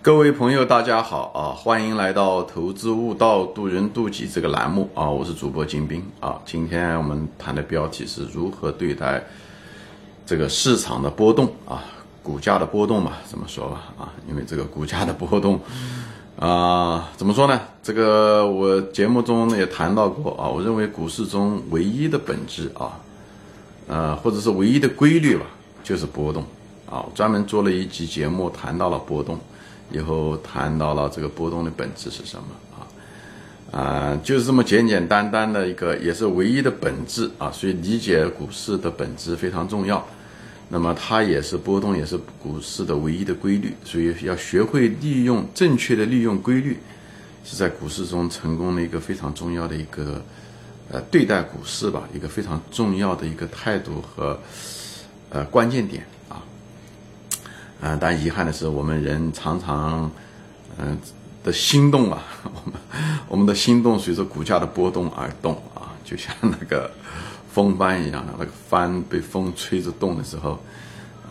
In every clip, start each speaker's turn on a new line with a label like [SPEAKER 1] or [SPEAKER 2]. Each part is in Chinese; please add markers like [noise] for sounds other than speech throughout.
[SPEAKER 1] 各位朋友，大家好啊！欢迎来到投资悟道渡人渡己这个栏目啊！我是主播金兵啊！今天我们谈的标题是如何对待这个市场的波动啊，股价的波动嘛，这么说吧啊，因为这个股价的波动啊，怎么说呢？这个我节目中也谈到过啊，我认为股市中唯一的本质啊，呃，或者是唯一的规律吧，就是波动啊。专门做了一集节目谈到了波动。以后谈到了这个波动的本质是什么啊？啊，就是这么简简单单的一个，也是唯一的本质啊。所以理解股市的本质非常重要。那么它也是波动，也是股市的唯一的规律。所以要学会利用正确的利用规律，是在股市中成功的一个非常重要的一个呃对待股市吧，一个非常重要的一个态度和呃关键点。啊，但遗憾的是，我们人常常，嗯，的心动啊，[laughs] 我们我们的心动随着股价的波动而动啊，就像那个风帆一样的，那个帆被风吹着动的时候，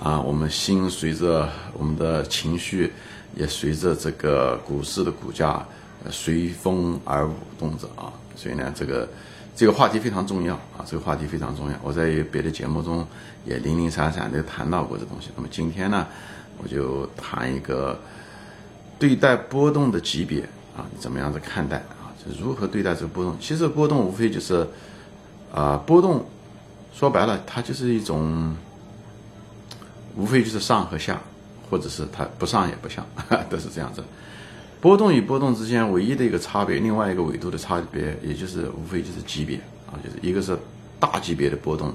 [SPEAKER 1] 啊，我们心随着我们的情绪也随着这个股市的股价随风而舞动着啊，所以呢，这个这个话题非常重要啊，这个话题非常重要，我在别的节目中也零零散散的谈到过这东西，那么今天呢？我就谈一个对待波动的级别啊，你怎么样子看待啊？就如何对待这个波动？其实波动无非就是啊，波动说白了，它就是一种无非就是上和下，或者是它不上也不下，[laughs] 都是这样子。波动与波动之间唯一的一个差别，另外一个维度的差别，也就是无非就是级别啊，就是一个是大级别的波动，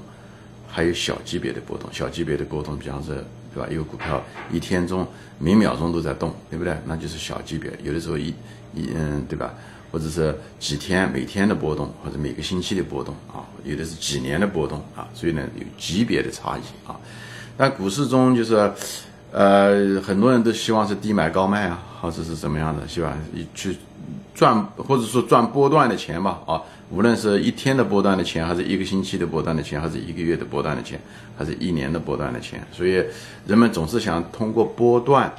[SPEAKER 1] 还有小级别的波动。小级别的波动，比方说。对吧？一个股票一天中每秒钟都在动，对不对？那就是小级别。有的时候一一嗯，对吧？或者是几天每天的波动，或者每个星期的波动啊，有的是几年的波动啊。所以呢，有级别的差异啊。那股市中就是，呃，很多人都希望是低买高卖啊，或者是怎么样的，希望去赚或者说赚波段的钱吧啊。无论是一天的波段的钱，还是一个星期的波段的钱，还是一个月的波段的钱，还是一年的波段的钱，所以人们总是想通过波段、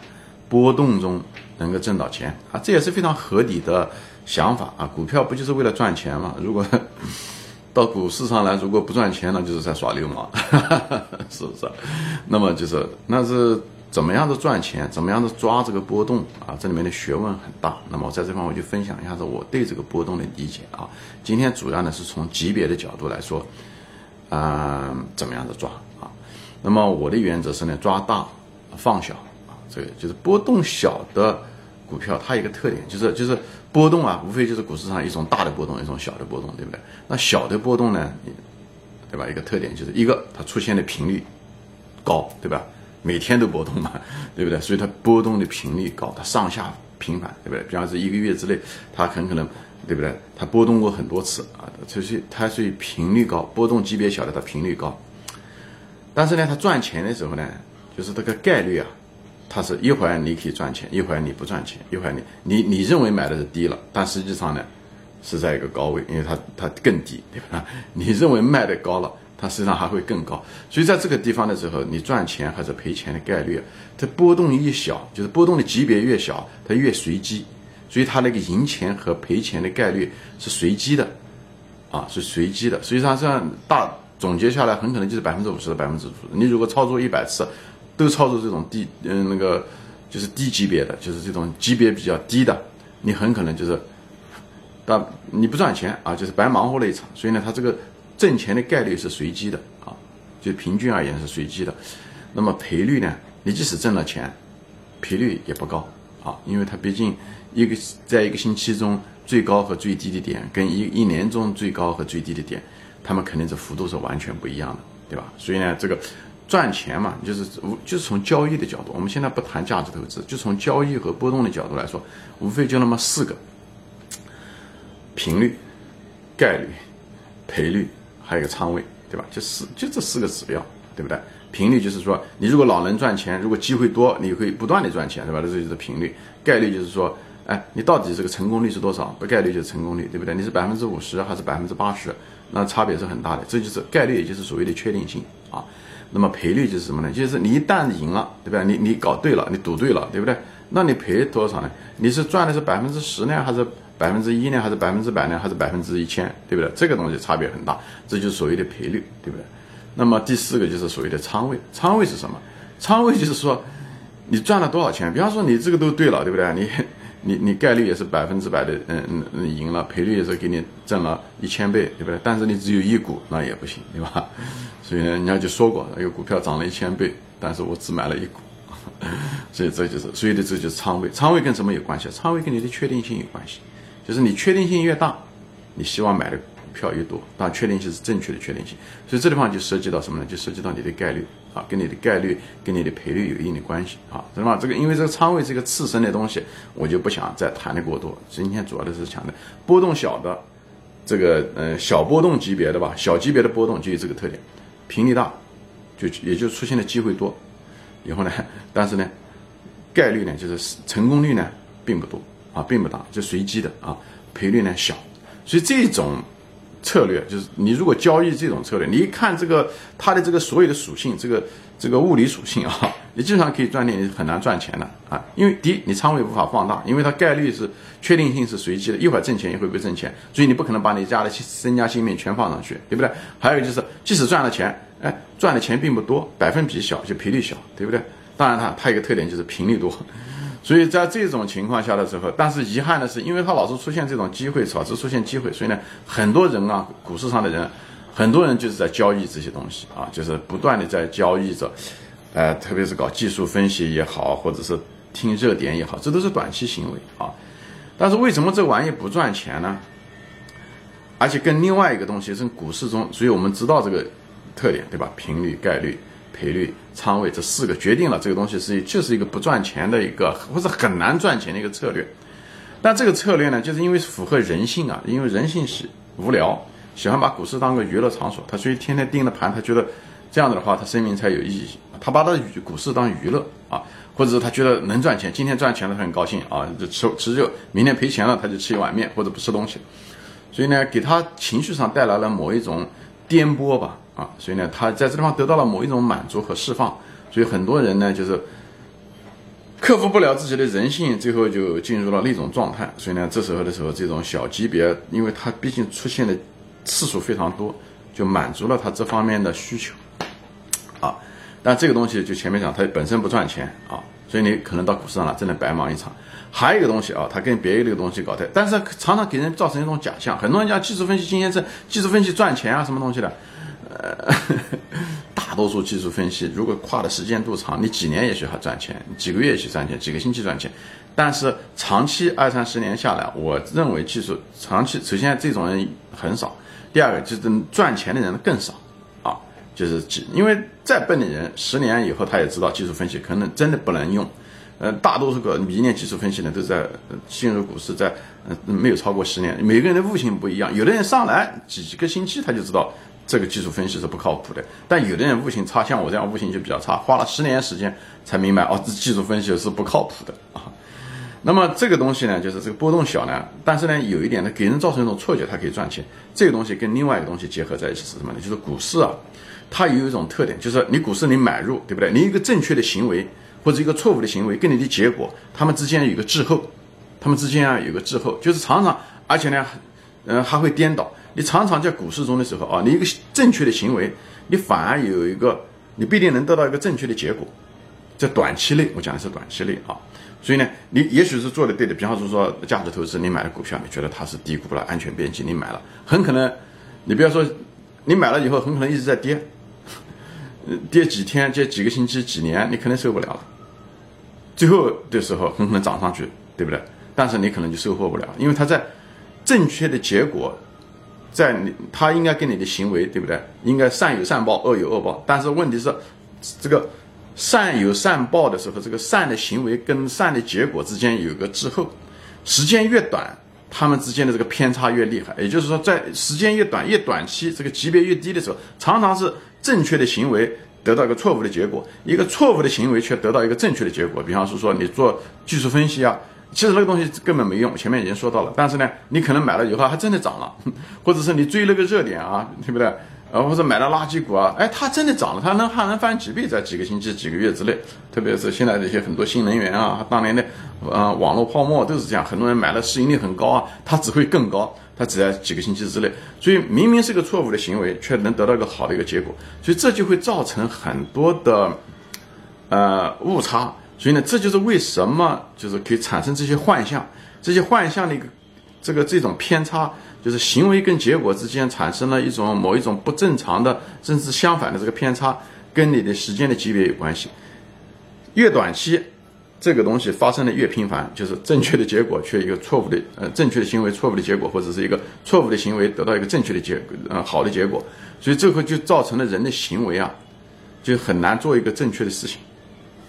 [SPEAKER 1] 波动中能够挣到钱啊，这也是非常合理的想法啊。股票不就是为了赚钱吗？如果到股市上来，如果不赚钱，那就是在耍流氓，[laughs] 是不是？那么就是那是。怎么样的赚钱？怎么样的抓这个波动啊？这里面的学问很大。那么我在这方我就分享一下子我对这个波动的理解啊。今天主要呢是从级别的角度来说，嗯，怎么样的抓啊？那么我的原则是呢，抓大放小啊。这个就是波动小的股票，它一个特点就是就是波动啊，无非就是股市上一种大的波动，一种小的波动，对不对？那小的波动呢，对吧？一个特点就是一个它出现的频率高，对吧？每天都波动嘛，[laughs] 对不对？所以它波动的频率高，它上下频繁，对不对？比方说一个月之内，它很可能，对不对？它波动过很多次啊，就是它属于频率高，波动级别小的它频率高。但是呢，它赚钱的时候呢，就是这个概率啊，它是一会儿你可以赚钱，一会儿你不赚钱，一会儿你你你认为买的是低了，但实际上呢是在一个高位，因为它它更低，对吧？[laughs] 你认为卖的高了。它实际上还会更高，所以在这个地方的时候，你赚钱还是赔钱的概率，它波动越小，就是波动的级别越小，它越随机，所以它那个赢钱和赔钱的概率是随机的，啊，是随机的。实际上这样大总结下来，很可能就是百分之五十的百分之五十。你如果操作一百次，都操作这种低，嗯，那个就是低级别的，就是这种级别比较低的，你很可能就是，但你不赚钱啊，就是白忙活了一场。所以呢，它这个。挣钱的概率是随机的啊，就平均而言是随机的。那么赔率呢？你即使挣了钱，赔率也不高啊，因为它毕竟一个在一个星期中最高和最低的点，跟一一年中最高和最低的点，它们肯定是幅度是完全不一样的，对吧？所以呢，这个赚钱嘛，就是无就是从交易的角度，我们现在不谈价值投资，就从交易和波动的角度来说，无非就那么四个：频率、概率、赔率。还有一个仓位，对吧？就四就这四个指标，对不对？频率就是说，你如果老能赚钱，如果机会多，你会不断的赚钱，对吧？这就是频率。概率就是说，哎，你到底这个成功率是多少？不概率就是成功率，对不对？你是百分之五十还是百分之八十？那差别是很大的。这就是概率，也就是所谓的确定性啊。那么赔率就是什么呢？就是你一旦赢了，对吧？你你搞对了，你赌对了，对不对？那你赔多少呢？你是赚的是百分之十呢，还是百分之一呢，还是百分之百呢，还是百分之一千，对不对？这个东西差别很大，这就是所谓的赔率，对不对？那么第四个就是所谓的仓位，仓位是什么？仓位就是说你赚了多少钱。比方说你这个都对了，对不对？你 [laughs] 你你概率也是百分之百的，嗯嗯嗯赢了，赔率也是给你挣了一千倍，对不对？但是你只有一股，那也不行，对吧？[laughs] 所以呢，人家就说过，有股票涨了一千倍，但是我只买了一股，[laughs] 所以这就是，所以的这就是仓位。仓位跟什么有关系？仓位跟你的确定性有关系，就是你确定性越大，你希望买的股票越多，但确定性是正确的确定性。所以这地方就涉及到什么呢？就涉及到你的概率啊，跟你的概率跟你的赔率有一定的关系啊，知道吗？这个因为这个仓位是一个次生的东西，我就不想再谈的过多。今天主要的是讲的波动小的，这个呃小波动级别的吧，小级别的波动就有这个特点。频率大，就也就出现的机会多，以后呢，但是呢，概率呢就是成功率呢并不多啊，并不大，就随机的啊，赔率呢小，所以这种策略就是你如果交易这种策略，你一看这个它的这个所有的属性，这个这个物理属性啊。你基本上可以赚点，很难赚钱的啊！因为第一，你仓位无法放大，因为它概率是确定性是随机的，一会儿挣钱一会儿不挣钱，所以你不可能把你家的身家性命全放上去，对不对？还有就是，即使赚了钱，哎，赚的钱并不多，百分比小，就赔率小，对不对？当然，它它一个特点就是频率多，所以在这种情况下的时候，但是遗憾的是，因为它老是出现这种机会，老是出现机会，所以呢，很多人啊，股市上的人，很多人就是在交易这些东西啊，就是不断的在交易着。呃，特别是搞技术分析也好，或者是听热点也好，这都是短期行为啊。但是为什么这玩意不赚钱呢？而且跟另外一个东西是股市中，所以我们知道这个特点，对吧？频率、概率、赔率、仓位这四个决定了这个东西是就是一个不赚钱的一个，或者很难赚钱的一个策略。但这个策略呢，就是因为符合人性啊，因为人性是无聊，喜欢把股市当个娱乐场所，他所以天天盯着盘，他觉得这样子的话，他生命才有意义。他把他股市当娱乐啊，或者是他觉得能赚钱，今天赚钱了他很高兴啊，就吃吃肉；明天赔钱了他就吃一碗面或者不吃东西，所以呢，给他情绪上带来了某一种颠簸吧啊，所以呢，他在这地方得到了某一种满足和释放，所以很多人呢就是克服不了自己的人性，最后就进入了那种状态，所以呢，这时候的时候，这种小级别，因为他毕竟出现的次数非常多，就满足了他这方面的需求啊。但这个东西就前面讲，它本身不赚钱啊，所以你可能到股市上了，真的白忙一场。还有一个东西啊，它跟别的一个东西搞的，但是常常给人造成一种假象。很多人讲技术分析，今天这技术分析赚钱啊，什么东西的？呃，[laughs] 大多数技术分析如果跨的时间度长，你几年也许还赚钱，几个月也许赚钱，几个星期赚钱。但是长期二三十年下来，我认为技术长期首先这种人很少，第二个就是赚钱的人更少啊。就是几，因为再笨的人，十年以后他也知道技术分析可能真的不能用。呃，大多数个迷恋技术分析的都在进入股市，在嗯没有超过十年。每个人的悟性不一样，有的人上来几个星期他就知道这个技术分析是不靠谱的，但有的人悟性差，像我这样悟性就比较差，花了十年时间才明白哦，这技术分析是不靠谱的啊。那么这个东西呢，就是这个波动小呢，但是呢有一点呢，给人造成一种错觉，它可以赚钱。这个东西跟另外一个东西结合在一起是什么呢？就是股市啊。它有一种特点，就是你股市你买入，对不对？你一个正确的行为或者一个错误的行为，跟你的结果，它们之间有个滞后，它们之间啊有个滞后，就是常常，而且呢，嗯，还会颠倒。你常常在股市中的时候啊，你一个正确的行为，你反而有一个，你不一定能得到一个正确的结果，在短期内，我讲的是短期内啊。所以呢，你也许是做的对的，比方说说价值投资，你买了股票，你觉得它是低估了，安全边际，你买了，很可能，你不要说，你买了以后很可能一直在跌。[laughs] 跌几天，跌几个星期，几年，你可能受不了了。最后的时候很可能涨上去，对不对？但是你可能就收获不了，因为它在正确的结果，在你他应该跟你的行为，对不对？应该善有善报，恶有恶报。但是问题是，这个善有善报的时候，这个善的行为跟善的结果之间有个滞后，时间越短，他们之间的这个偏差越厉害。也就是说，在时间越短、越短期，这个级别越低的时候，常常是。正确的行为得到一个错误的结果，一个错误的行为却得到一个正确的结果。比方说，说你做技术分析啊，其实那个东西根本没用，前面已经说到了。但是呢，你可能买了以后还真的涨了，[laughs] 或者是你追那个热点啊，对不对？呃，或者买了垃圾股啊，哎，它真的涨了，它能还能翻几倍，在几个星期、几个月之内。特别是现在这些很多新能源啊，当年的呃网络泡沫都是这样，很多人买了市盈率很高啊，它只会更高，它只在几个星期之内。所以明明是个错误的行为，却能得到一个好的一个结果，所以这就会造成很多的呃误差。所以呢，这就是为什么就是可以产生这些幻象，这些幻象的一个这个这种偏差。就是行为跟结果之间产生了一种某一种不正常的，甚至相反的这个偏差，跟你的时间的级别有关系。越短期，这个东西发生的越频繁，就是正确的结果却一个错误的，呃，正确的行为错误的结果，或者是一个错误的行为得到一个正确的结，呃，好的结果。所以这个就造成了人的行为啊，就很难做一个正确的事情。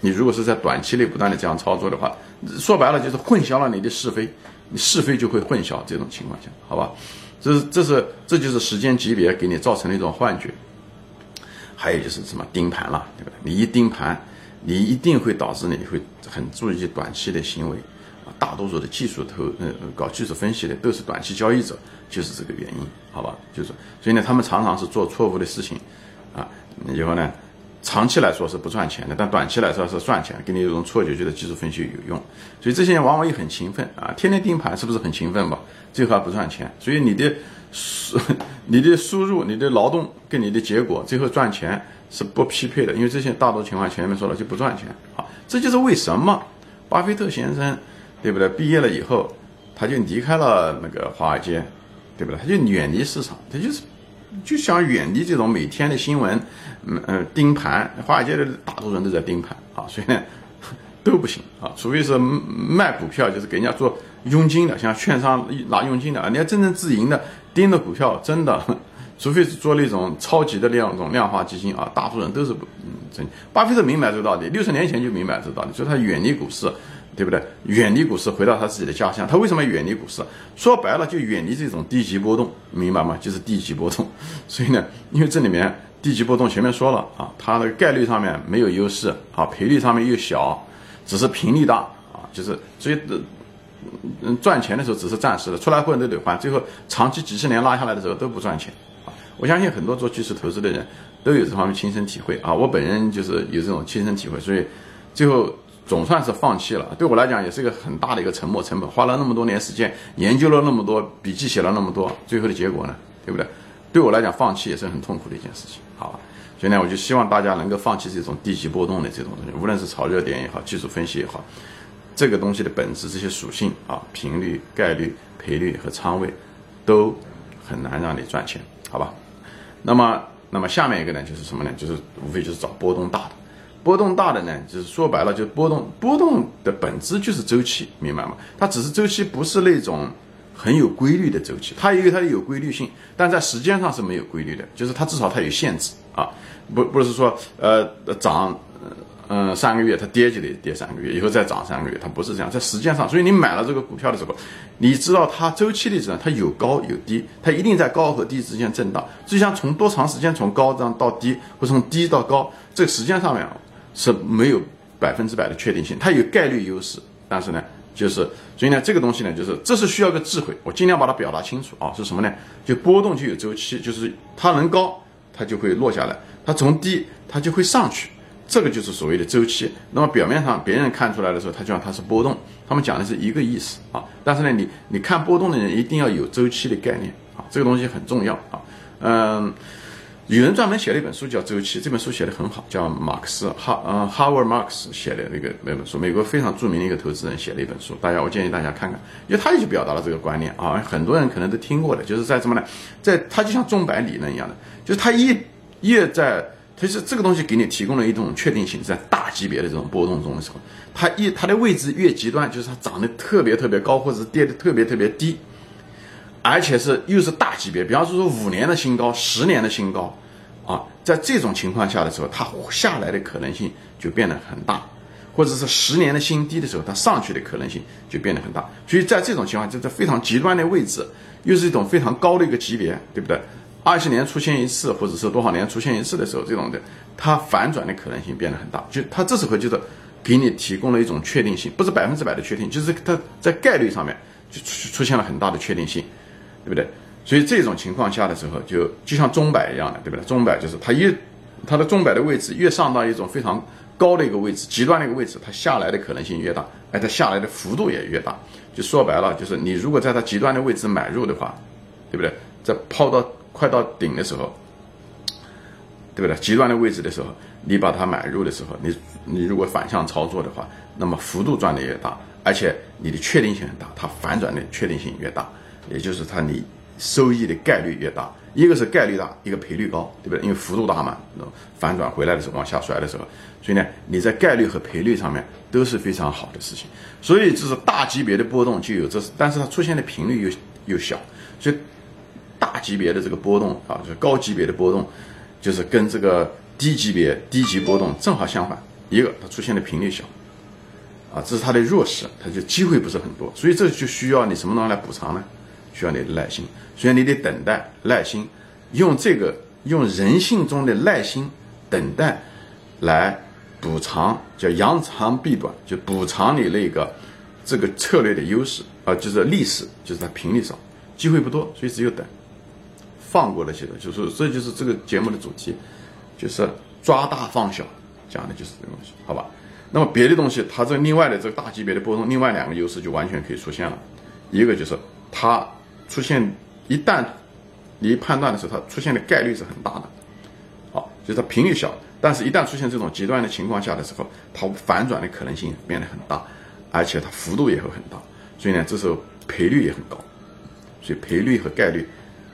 [SPEAKER 1] 你如果是在短期内不断的这样操作的话，说白了就是混淆了你的是非。你是非就会混淆，这种情况下，好吧，这是这是这就是时间级别给你造成的一种幻觉。还有就是什么盯盘了，对不对？你一盯盘，你一定会导致你会很注意短期的行为。大多数的技术投呃搞技术分析的都是短期交易者，就是这个原因，好吧？就是所以呢，他们常常是做错误的事情啊，以后呢。长期来说是不赚钱的，但短期来说是赚钱，给你一种错觉，觉得技术分析有用。所以这些人往往也很勤奋啊，天天盯盘，是不是很勤奋吧？最后还不赚钱。所以你的输、你的输入、你的劳动跟你的结果，最后赚钱是不匹配的，因为这些大多情况前面说了就不赚钱啊。这就是为什么巴菲特先生，对不对？毕业了以后，他就离开了那个华尔街，对不对？他就远离市场，他就是。就想远离这种每天的新闻，嗯嗯，盯盘，华尔街的大多数人都在盯盘啊，所以呢都不行啊，除非是卖股票，就是给人家做佣金的，像券商拿佣金的啊，你要真正自营的盯的股票，真的，除非是做那种超级的量种量化基金啊，大多数人都是不嗯真。巴菲特明白这个道理，六十年前就明白这个道理，所以他远离股市。对不对？远离股市，回到他自己的家乡。他为什么远离股市？说白了，就远离这种低级波动，明白吗？就是低级波动。[laughs] 所以呢，因为这里面低级波动前面说了啊，它的概率上面没有优势啊，赔率上面又小，只是频率大啊，就是所以嗯赚钱的时候只是暂时的，出来混都得还，最后长期几十年拉下来的时候都不赚钱啊。我相信很多做技术投资的人都有这方面亲身体会啊，我本人就是有这种亲身体会，所以最后。总算是放弃了，对我来讲也是一个很大的一个沉没成本，花了那么多年时间，研究了那么多，笔记写了那么多，最后的结果呢，对不对？对我来讲，放弃也是很痛苦的一件事情，好吧？所以呢，我就希望大家能够放弃这种低级波动的这种东西，无论是炒热点也好，技术分析也好，这个东西的本质，这些属性啊，频率、概率、赔率和仓位，都很难让你赚钱，好吧？那么，那么下面一个呢，就是什么呢？就是无非就是找波动大的。波动大的呢，就是说白了，就是波动波动的本质就是周期，明白吗？它只是周期，不是那种很有规律的周期，它因为它有规律性，但在时间上是没有规律的，就是它至少它有限制啊，不不是说呃涨嗯三个月它跌就得跌三个月，以后再涨三个月，它不是这样，在时间上，所以你买了这个股票的时候，你知道它周期的时候它有高有低，它一定在高和低之间震荡，就像从多长时间从高这样到低，或从低到高，这个时间上面。是没有百分之百的确定性，它有概率优势，但是呢，就是所以呢，这个东西呢，就是这是需要个智慧，我尽量把它表达清楚啊，是什么呢？就波动就有周期，就是它能高，它就会落下来；它从低，它就会上去，这个就是所谓的周期。那么表面上别人看出来的时候，他就让它是波动，他们讲的是一个意思啊。但是呢，你你看波动的人一定要有周期的概念啊，这个东西很重要啊，嗯。有人专门写了一本书叫《周期》，这本书写的很好，叫马克思哈呃 Howard Marks 写的那个那本书，美国非常著名的一个投资人写的一本书，大家我建议大家看看，因为他也就表达了这个观念啊，很多人可能都听过的，就是在什么呢，在他就像钟摆理论一样的，就是他一越在，他是这个东西给你提供了一种确定性，在大级别的这种波动中的时候，它一它的位置越极端，就是它涨得特别特别高，或者是跌得特别特别低。而且是又是大级别，比方说说五年的新高、十年的新高，啊，在这种情况下的时候，它下来的可能性就变得很大，或者是十年的新低的时候，它上去的可能性就变得很大。所以在这种情况，就在非常极端的位置，又是一种非常高的一个级别，对不对？二十年出现一次，或者是多少年出现一次的时候，这种的它反转的可能性变得很大。就它这时候就是给你提供了一种确定性，不是百分之百的确定，就是它在概率上面就出出现了很大的确定性。对不对？所以这种情况下的时候，就就像钟摆一样的，对不对？钟摆就是它一它的钟摆的位置越上到一种非常高的一个位置，极端的一个位置，它下来的可能性越大，而它下来的幅度也越大。就说白了，就是你如果在它极端的位置买入的话，对不对？在抛到快到顶的时候，对不对？极端的位置的时候，你把它买入的时候，你你如果反向操作的话，那么幅度赚的越大，而且你的确定性很大，它反转的确定性越大，也就是它你。收益的概率越大，一个是概率大，一个赔率高，对不对？因为幅度大嘛，反转回来的时候往下摔的时候，所以呢，你在概率和赔率上面都是非常好的事情。所以这是大级别的波动就有这，但是它出现的频率又又小，所以大级别的这个波动啊，就是高级别的波动，就是跟这个低级别低级波动正好相反，一个它出现的频率小，啊，这是它的弱势，它就机会不是很多，所以这就需要你什么东西来补偿呢？需要你的耐心，所以你得等待，耐心，用这个用人性中的耐心等待来补偿，叫扬长避短，就补偿你那个这个策略的优势啊，就是历史，就是它频率少，机会不多，所以只有等，放过那些的，就是这就是这个节目的主题，就是抓大放小，讲的就是这个东西，好吧？那么别的东西，它这另外的这个大级别的波动，另外两个优势就完全可以出现了，一个就是它。出现一旦你判断的时候，它出现的概率是很大的，好，就是它频率小，但是一旦出现这种极端的情况下的时候，它反转的可能性变得很大，而且它幅度也会很大，所以呢，这时候赔率也很高，所以赔率和概率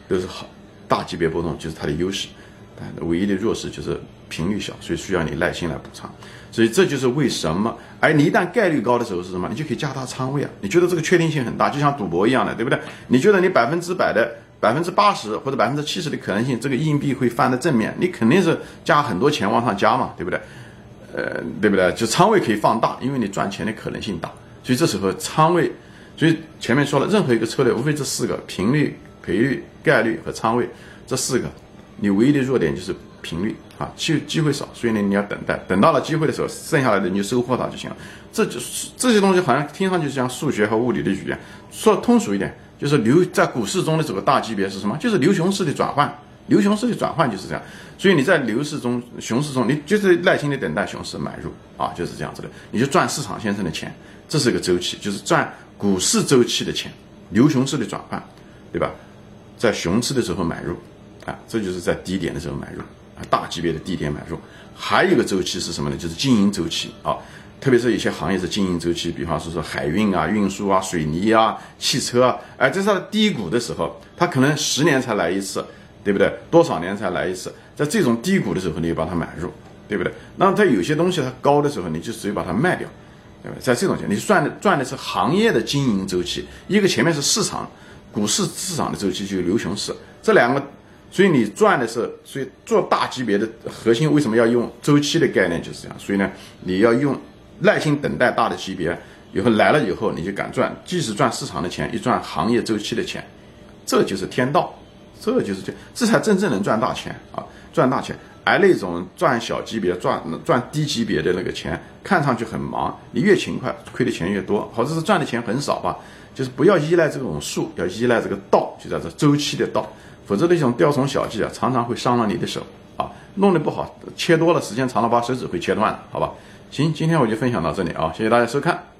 [SPEAKER 1] 都是好，大级别波动就是它的优势，但唯一的弱势就是频率小，所以需要你耐心来补仓。所以这就是为什么，而你一旦概率高的时候是什么？你就可以加大仓位啊！你觉得这个确定性很大，就像赌博一样的，对不对？你觉得你百分之百的、百分之八十或者百分之七十的可能性，这个硬币会翻的正面，你肯定是加很多钱往上加嘛，对不对？呃，对不对？就仓位可以放大，因为你赚钱的可能性大。所以这时候仓位，所以前面说了，任何一个策略无非这四个：频率、赔率、概率和仓位这四个。你唯一的弱点就是频率啊，机机会少，所以呢你要等待，等到了机会的时候，剩下来的你就收获它就行了。这就是这些东西好像听上去像数学和物理的语言，说通俗一点，就是牛在股市中的这个大级别是什么？就是牛熊市的转换，牛熊市的转换就是这样。所以你在牛市中、熊市中，你就是耐心的等待熊市买入啊，就是这样子的，你就赚市场先生的钱，这是一个周期，就是赚股市周期的钱，牛熊市的转换，对吧？在熊市的时候买入。啊，这就是在低点的时候买入，大级别的低点买入。还有一个周期是什么呢？就是经营周期啊，特别是一些行业是经营周期，比方说说海运啊、运输啊、水泥啊、汽车啊，哎，这是它的低谷的时候，它可能十年才来一次，对不对？多少年才来一次？在这种低谷的时候，你就把它买入，对不对？那它有些东西它高的时候，你就直接把它卖掉，对不对？在这种情况，你赚的赚的是行业的经营周期，一个前面是市场股市市场的周期，就是牛熊市，这两个。所以你赚的是，所以做大级别的核心为什么要用周期的概念就是这样。所以呢，你要用耐心等待大的级别，以后来了以后你就敢赚，即使赚市场的钱，也赚行业周期的钱，这就是天道，这就是这，这才真正能赚大钱啊，赚大钱。而那种赚小级别、赚赚低级别的那个钱，看上去很忙，你越勤快，亏的钱越多，或者是赚的钱很少吧，就是不要依赖这种数，要依赖这个道，就叫做周期的道。否则，那种雕虫小技啊，常常会伤了你的手啊，弄得不好，切多了，时间长了，把手指会切断，好吧？行，今天我就分享到这里啊，谢谢大家收看。